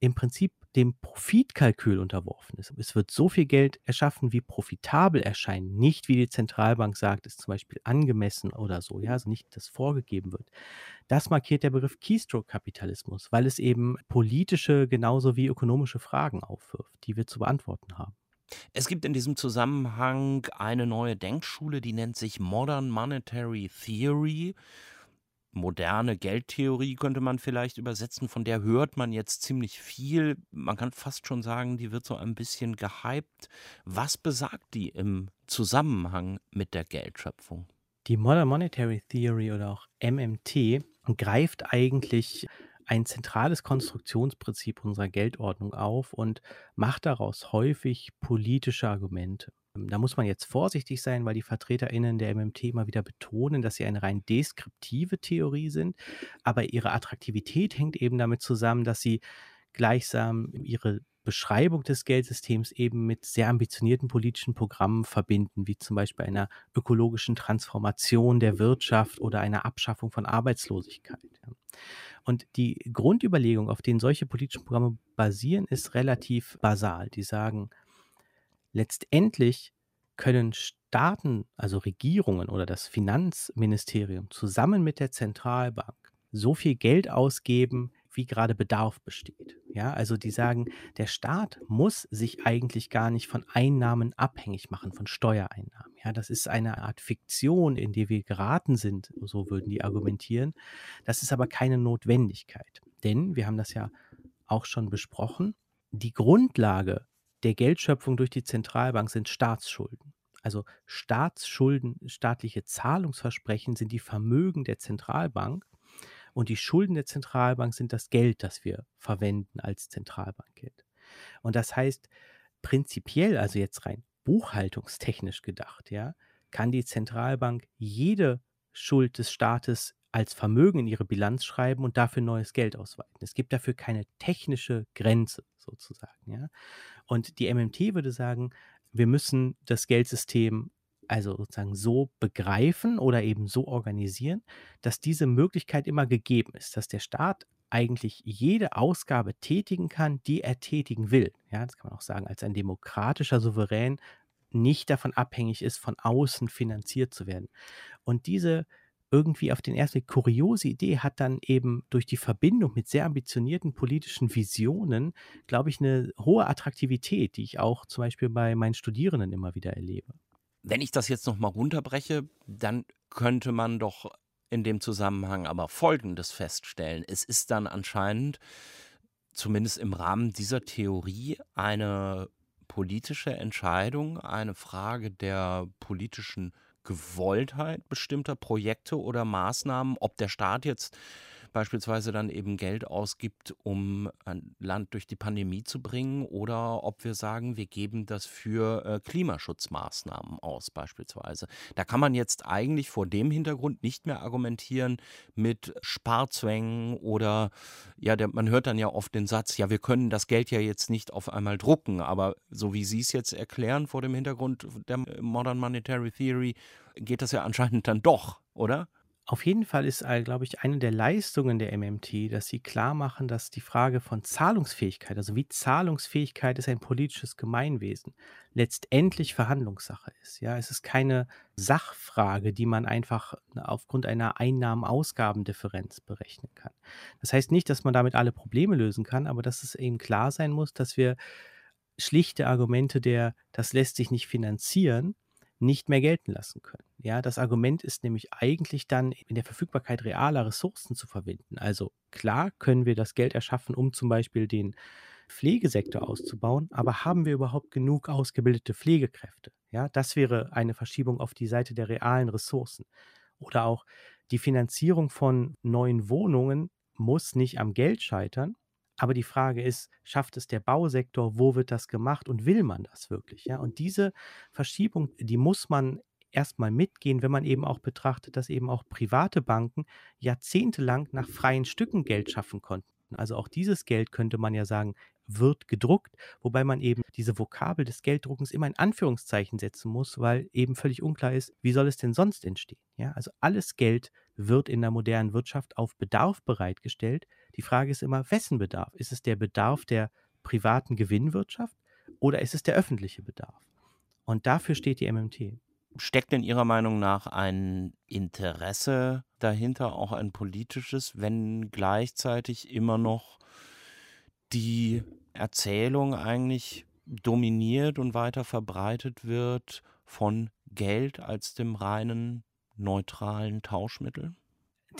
im Prinzip dem Profitkalkül unterworfen ist. Es wird so viel Geld erschaffen, wie profitabel erscheint, nicht wie die Zentralbank sagt, ist zum Beispiel angemessen oder so, ja, also nicht, das vorgegeben wird. Das markiert der Begriff Keystroke-Kapitalismus, weil es eben politische genauso wie ökonomische Fragen aufwirft, die wir zu beantworten haben. Es gibt in diesem Zusammenhang eine neue Denkschule, die nennt sich Modern Monetary Theory moderne Geldtheorie könnte man vielleicht übersetzen, von der hört man jetzt ziemlich viel. Man kann fast schon sagen, die wird so ein bisschen gehypt. Was besagt die im Zusammenhang mit der Geldschöpfung? Die Modern Monetary Theory oder auch MMT greift eigentlich ein zentrales Konstruktionsprinzip unserer Geldordnung auf und macht daraus häufig politische Argumente. Da muss man jetzt vorsichtig sein, weil die VertreterInnen der MMT immer wieder betonen, dass sie eine rein deskriptive Theorie sind. Aber ihre Attraktivität hängt eben damit zusammen, dass sie gleichsam ihre Beschreibung des Geldsystems eben mit sehr ambitionierten politischen Programmen verbinden, wie zum Beispiel einer ökologischen Transformation der Wirtschaft oder einer Abschaffung von Arbeitslosigkeit. Und die Grundüberlegung, auf denen solche politischen Programme basieren, ist relativ basal. Die sagen, letztendlich können Staaten, also Regierungen oder das Finanzministerium zusammen mit der Zentralbank so viel Geld ausgeben, wie gerade Bedarf besteht. Ja, also die sagen, der Staat muss sich eigentlich gar nicht von Einnahmen abhängig machen, von Steuereinnahmen. Ja, das ist eine Art Fiktion, in die wir geraten sind, so würden die argumentieren. Das ist aber keine Notwendigkeit. Denn, wir haben das ja auch schon besprochen, die Grundlage der Geldschöpfung durch die Zentralbank sind Staatsschulden. Also Staatsschulden, staatliche Zahlungsversprechen sind die Vermögen der Zentralbank und die Schulden der Zentralbank sind das Geld, das wir verwenden als Zentralbankgeld. Und das heißt, prinzipiell, also jetzt rein buchhaltungstechnisch gedacht, ja, kann die Zentralbank jede Schuld des Staates als Vermögen in ihre Bilanz schreiben und dafür neues Geld ausweiten. Es gibt dafür keine technische Grenze sozusagen. Ja? Und die MMT würde sagen, wir müssen das Geldsystem also sozusagen so begreifen oder eben so organisieren, dass diese Möglichkeit immer gegeben ist, dass der Staat eigentlich jede Ausgabe tätigen kann, die er tätigen will. Ja, das kann man auch sagen, als ein demokratischer Souverän nicht davon abhängig ist, von außen finanziert zu werden. Und diese irgendwie auf den ersten Blick kuriose Idee hat dann eben durch die Verbindung mit sehr ambitionierten politischen Visionen, glaube ich, eine hohe Attraktivität, die ich auch zum Beispiel bei meinen Studierenden immer wieder erlebe. Wenn ich das jetzt nochmal runterbreche, dann könnte man doch in dem Zusammenhang aber Folgendes feststellen. Es ist dann anscheinend, zumindest im Rahmen dieser Theorie, eine politische Entscheidung, eine Frage der politischen Gewolltheit bestimmter Projekte oder Maßnahmen, ob der Staat jetzt beispielsweise dann eben Geld ausgibt, um ein Land durch die Pandemie zu bringen, oder ob wir sagen, wir geben das für äh, Klimaschutzmaßnahmen aus beispielsweise. Da kann man jetzt eigentlich vor dem Hintergrund nicht mehr argumentieren mit Sparzwängen oder ja, der, man hört dann ja oft den Satz, ja, wir können das Geld ja jetzt nicht auf einmal drucken, aber so wie Sie es jetzt erklären vor dem Hintergrund der Modern Monetary Theory, geht das ja anscheinend dann doch, oder? Auf jeden Fall ist, äh, glaube ich, eine der Leistungen der MMT, dass sie klar machen, dass die Frage von Zahlungsfähigkeit, also wie Zahlungsfähigkeit ist ein politisches Gemeinwesen, letztendlich Verhandlungssache ist. Ja, es ist keine Sachfrage, die man einfach aufgrund einer Einnahmen-Ausgaben-Differenz berechnen kann. Das heißt nicht, dass man damit alle Probleme lösen kann, aber dass es eben klar sein muss, dass wir schlichte Argumente der, das lässt sich nicht finanzieren, nicht mehr gelten lassen können. Ja, das Argument ist nämlich eigentlich dann in der Verfügbarkeit realer Ressourcen zu verwenden. Also klar können wir das Geld erschaffen, um zum Beispiel den Pflegesektor auszubauen, aber haben wir überhaupt genug ausgebildete Pflegekräfte? Ja, das wäre eine Verschiebung auf die Seite der realen Ressourcen. Oder auch die Finanzierung von neuen Wohnungen muss nicht am Geld scheitern, aber die Frage ist, schafft es der Bausektor? Wo wird das gemacht? Und will man das wirklich? Ja, und diese Verschiebung, die muss man erstmal mitgehen, wenn man eben auch betrachtet, dass eben auch private Banken jahrzehntelang nach freien Stücken Geld schaffen konnten. Also auch dieses Geld könnte man ja sagen, wird gedruckt, wobei man eben diese Vokabel des Gelddruckens immer in Anführungszeichen setzen muss, weil eben völlig unklar ist, wie soll es denn sonst entstehen? Ja, also alles Geld wird in der modernen Wirtschaft auf Bedarf bereitgestellt. Die Frage ist immer, wessen Bedarf? Ist es der Bedarf der privaten Gewinnwirtschaft oder ist es der öffentliche Bedarf? Und dafür steht die MMT. Steckt in Ihrer Meinung nach ein Interesse dahinter, auch ein politisches, wenn gleichzeitig immer noch die Erzählung eigentlich dominiert und weiter verbreitet wird von Geld als dem reinen neutralen Tauschmittel?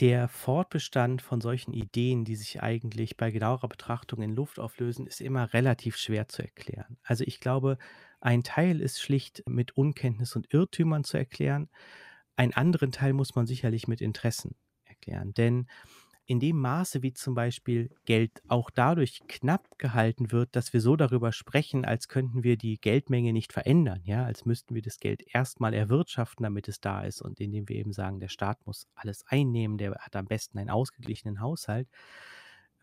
Der Fortbestand von solchen Ideen, die sich eigentlich bei genauerer Betrachtung in Luft auflösen, ist immer relativ schwer zu erklären. Also ich glaube, ein Teil ist schlicht mit Unkenntnis und Irrtümern zu erklären. Einen anderen Teil muss man sicherlich mit Interessen erklären. Denn in dem Maße, wie zum Beispiel Geld auch dadurch knapp gehalten wird, dass wir so darüber sprechen, als könnten wir die Geldmenge nicht verändern, ja, als müssten wir das Geld erstmal erwirtschaften, damit es da ist und indem wir eben sagen, der Staat muss alles einnehmen, der hat am besten einen ausgeglichenen Haushalt,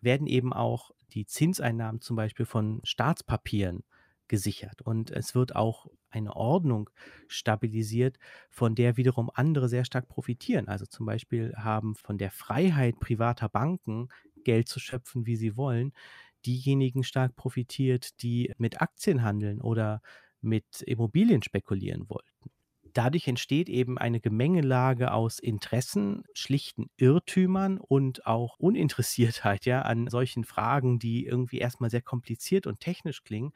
werden eben auch die Zinseinnahmen zum Beispiel von Staatspapieren gesichert. Und es wird auch eine Ordnung stabilisiert, von der wiederum andere sehr stark profitieren. Also zum Beispiel haben von der Freiheit privater Banken Geld zu schöpfen, wie sie wollen, diejenigen stark profitiert, die mit Aktien handeln oder mit Immobilien spekulieren wollten. Dadurch entsteht eben eine Gemengelage aus Interessen, schlichten Irrtümern und auch Uninteressiertheit (laughs) ja an solchen Fragen, die irgendwie erstmal sehr kompliziert und technisch klingen,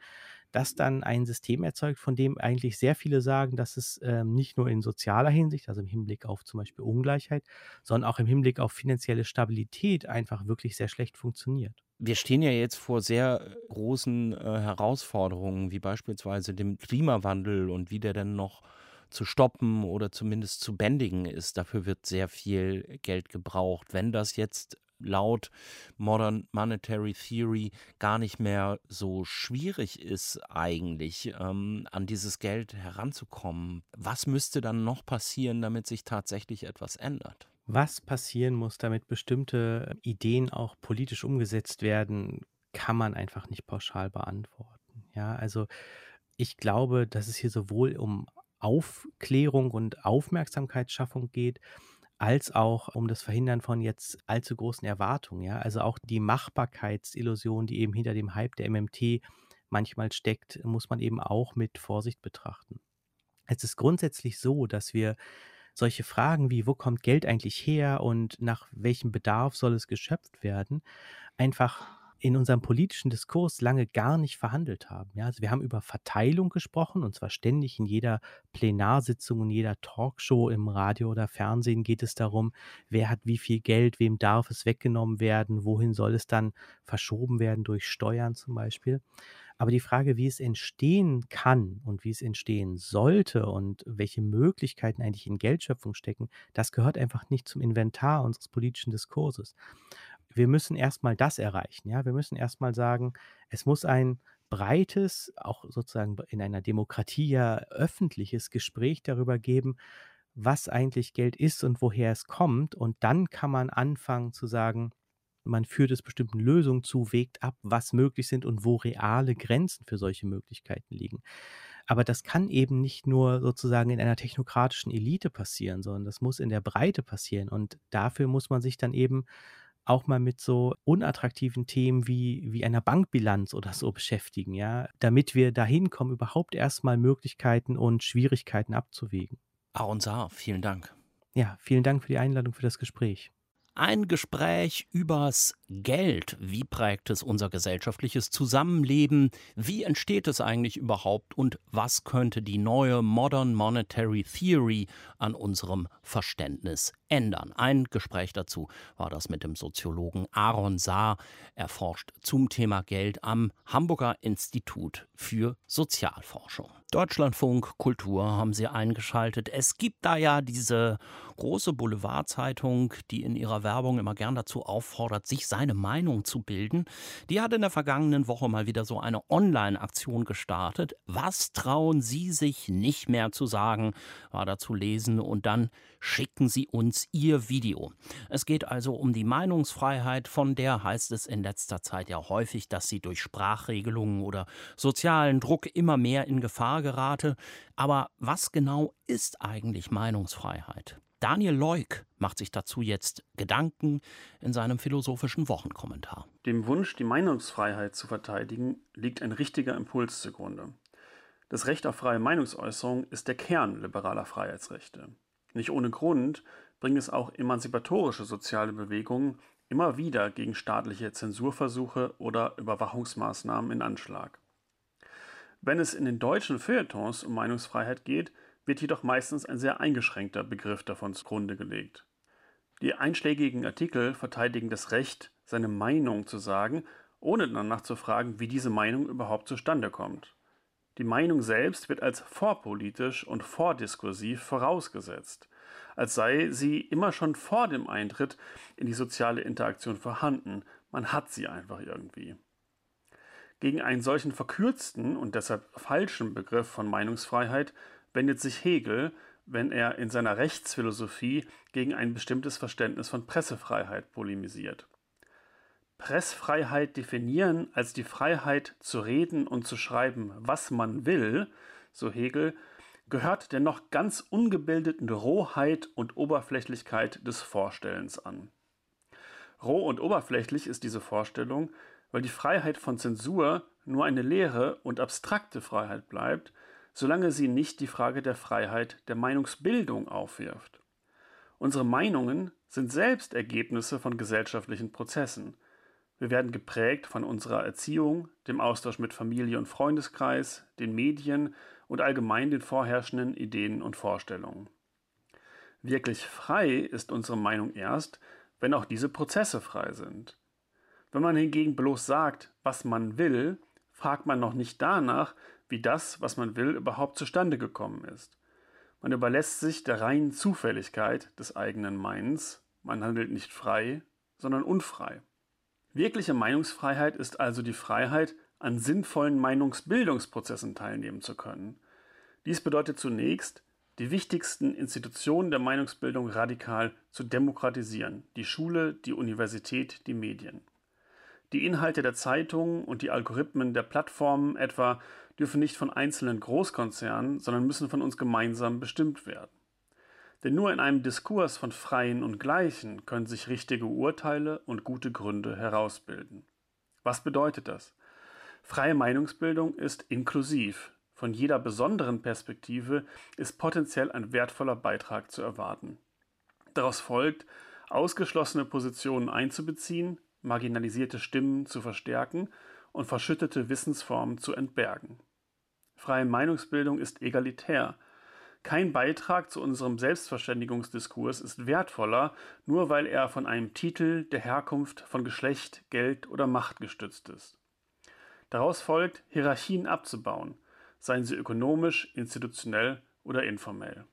das dann ein System erzeugt, von dem eigentlich sehr viele sagen, dass es ähm, nicht nur in sozialer Hinsicht, also im Hinblick auf zum Beispiel Ungleichheit, sondern auch im Hinblick auf finanzielle Stabilität einfach wirklich sehr schlecht funktioniert. Wir stehen ja jetzt vor sehr großen äh, Herausforderungen, wie beispielsweise dem Klimawandel und wie der denn noch zu stoppen oder zumindest zu bändigen ist. Dafür wird sehr viel Geld gebraucht. Wenn das jetzt laut Modern Monetary Theory gar nicht mehr so schwierig ist eigentlich, ähm, an dieses Geld heranzukommen. Was müsste dann noch passieren, damit sich tatsächlich etwas ändert? Was passieren muss, damit bestimmte Ideen auch politisch umgesetzt werden, kann man einfach nicht pauschal beantworten. Ja, also ich glaube, dass es hier sowohl um Aufklärung und Aufmerksamkeitsschaffung geht, als auch um das Verhindern von jetzt allzu großen Erwartungen. Ja? Also auch die Machbarkeitsillusion, die eben hinter dem Hype der MMT manchmal steckt, muss man eben auch mit Vorsicht betrachten. Es ist grundsätzlich so, dass wir solche Fragen wie, wo kommt Geld eigentlich her und nach welchem Bedarf soll es geschöpft werden, einfach in unserem politischen Diskurs lange gar nicht verhandelt haben. Ja, also wir haben über Verteilung gesprochen und zwar ständig in jeder Plenarsitzung und jeder Talkshow im Radio oder Fernsehen geht es darum, wer hat wie viel Geld, wem darf es weggenommen werden, wohin soll es dann verschoben werden durch Steuern zum Beispiel. Aber die Frage, wie es entstehen kann und wie es entstehen sollte und welche Möglichkeiten eigentlich in Geldschöpfung stecken, das gehört einfach nicht zum Inventar unseres politischen Diskurses. Wir müssen erstmal das erreichen, ja? Wir müssen erstmal sagen, es muss ein breites, auch sozusagen in einer Demokratie ja öffentliches Gespräch darüber geben, was eigentlich Geld ist und woher es kommt. Und dann kann man anfangen zu sagen, man führt es bestimmten Lösungen zu, wägt ab, was möglich sind und wo reale Grenzen für solche Möglichkeiten liegen. Aber das kann eben nicht nur sozusagen in einer technokratischen Elite passieren, sondern das muss in der Breite passieren. Und dafür muss man sich dann eben auch mal mit so unattraktiven Themen wie, wie einer Bankbilanz oder so (laughs) beschäftigen, ja, damit wir dahin kommen, überhaupt erstmal Möglichkeiten und Schwierigkeiten abzuwägen. Aaron Saar, vielen Dank. Ja, vielen Dank für die Einladung für das Gespräch. Ein Gespräch übers Geld. Wie prägt es unser gesellschaftliches Zusammenleben? Wie entsteht es eigentlich überhaupt? Und was könnte die neue Modern Monetary Theory an unserem Verständnis ändern? Ein Gespräch dazu war das mit dem Soziologen Aaron Saar. Er forscht zum Thema Geld am Hamburger Institut für Sozialforschung. Deutschlandfunk Kultur haben Sie eingeschaltet. Es gibt da ja diese große Boulevardzeitung, die in ihrer Werbung immer gern dazu auffordert, sich seine Meinung zu bilden. Die hat in der vergangenen Woche mal wieder so eine Online-Aktion gestartet. Was trauen Sie sich nicht mehr zu sagen, war da zu lesen und dann schicken Sie uns Ihr Video. Es geht also um die Meinungsfreiheit, von der heißt es in letzter Zeit ja häufig, dass sie durch Sprachregelungen oder sozialen Druck immer mehr in Gefahr gerate. Aber was genau ist eigentlich Meinungsfreiheit? Daniel Leuk macht sich dazu jetzt Gedanken in seinem philosophischen Wochenkommentar. Dem Wunsch, die Meinungsfreiheit zu verteidigen, liegt ein richtiger Impuls zugrunde. Das Recht auf freie Meinungsäußerung ist der Kern liberaler Freiheitsrechte. Nicht ohne Grund bringen es auch emanzipatorische soziale Bewegungen immer wieder gegen staatliche Zensurversuche oder Überwachungsmaßnahmen in Anschlag. Wenn es in den deutschen Feuilletons um Meinungsfreiheit geht, wird jedoch meistens ein sehr eingeschränkter Begriff davon zugrunde gelegt. Die einschlägigen Artikel verteidigen das Recht, seine Meinung zu sagen, ohne danach zu fragen, wie diese Meinung überhaupt zustande kommt. Die Meinung selbst wird als vorpolitisch und vordiskursiv vorausgesetzt, als sei sie immer schon vor dem Eintritt in die soziale Interaktion vorhanden, man hat sie einfach irgendwie. Gegen einen solchen verkürzten und deshalb falschen Begriff von Meinungsfreiheit wendet sich Hegel, wenn er in seiner Rechtsphilosophie gegen ein bestimmtes Verständnis von Pressefreiheit polemisiert. Pressfreiheit definieren als die Freiheit zu reden und zu schreiben, was man will, so Hegel, gehört der noch ganz ungebildeten Rohheit und Oberflächlichkeit des Vorstellens an. Roh und oberflächlich ist diese Vorstellung, weil die Freiheit von Zensur nur eine leere und abstrakte Freiheit bleibt, solange sie nicht die Frage der Freiheit der Meinungsbildung aufwirft. Unsere Meinungen sind selbst Ergebnisse von gesellschaftlichen Prozessen. Wir werden geprägt von unserer Erziehung, dem Austausch mit Familie und Freundeskreis, den Medien und allgemein den vorherrschenden Ideen und Vorstellungen. Wirklich frei ist unsere Meinung erst, wenn auch diese Prozesse frei sind. Wenn man hingegen bloß sagt, was man will, fragt man noch nicht danach, wie das, was man will, überhaupt zustande gekommen ist. Man überlässt sich der reinen Zufälligkeit des eigenen Meinens, man handelt nicht frei, sondern unfrei. Wirkliche Meinungsfreiheit ist also die Freiheit, an sinnvollen Meinungsbildungsprozessen teilnehmen zu können. Dies bedeutet zunächst, die wichtigsten Institutionen der Meinungsbildung radikal zu demokratisieren, die Schule, die Universität, die Medien. Die Inhalte der Zeitungen und die Algorithmen der Plattformen etwa dürfen nicht von einzelnen Großkonzernen, sondern müssen von uns gemeinsam bestimmt werden. Denn nur in einem Diskurs von Freien und Gleichen können sich richtige Urteile und gute Gründe herausbilden. Was bedeutet das? Freie Meinungsbildung ist inklusiv. Von jeder besonderen Perspektive ist potenziell ein wertvoller Beitrag zu erwarten. Daraus folgt, ausgeschlossene Positionen einzubeziehen, marginalisierte Stimmen zu verstärken und verschüttete Wissensformen zu entbergen. Freie Meinungsbildung ist egalitär. Kein Beitrag zu unserem Selbstverständigungsdiskurs ist wertvoller, nur weil er von einem Titel, der Herkunft, von Geschlecht, Geld oder Macht gestützt ist. Daraus folgt, Hierarchien abzubauen, seien sie ökonomisch, institutionell oder informell.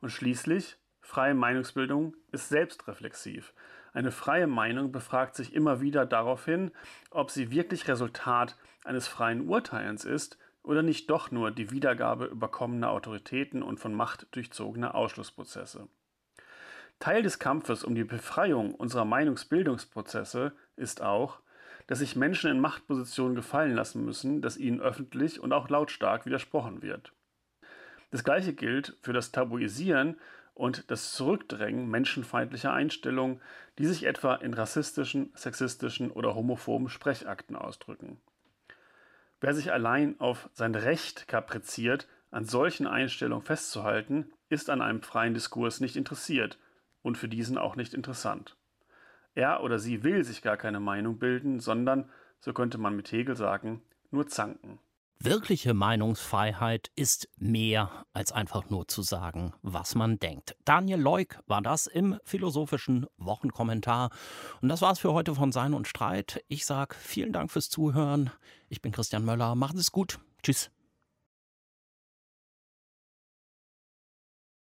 Und schließlich, freie Meinungsbildung ist selbstreflexiv. Eine freie Meinung befragt sich immer wieder darauf hin, ob sie wirklich Resultat eines freien Urteilens ist oder nicht doch nur die Wiedergabe überkommener Autoritäten und von Macht durchzogener Ausschlussprozesse. Teil des Kampfes um die Befreiung unserer Meinungsbildungsprozesse ist auch, dass sich Menschen in Machtpositionen gefallen lassen müssen, dass ihnen öffentlich und auch lautstark widersprochen wird. Das gleiche gilt für das Tabuisieren und das Zurückdrängen menschenfeindlicher Einstellungen, die sich etwa in rassistischen, sexistischen oder homophoben Sprechakten ausdrücken. Wer sich allein auf sein Recht kapriziert, an solchen Einstellungen festzuhalten, ist an einem freien Diskurs nicht interessiert und für diesen auch nicht interessant. Er oder sie will sich gar keine Meinung bilden, sondern, so könnte man mit Hegel sagen, nur zanken. Wirkliche Meinungsfreiheit ist mehr als einfach nur zu sagen, was man denkt. Daniel Leuk war das im philosophischen Wochenkommentar. Und das war's für heute von Sein und Streit. Ich sage vielen Dank fürs Zuhören. Ich bin Christian Möller. Machen Sie es gut. Tschüss.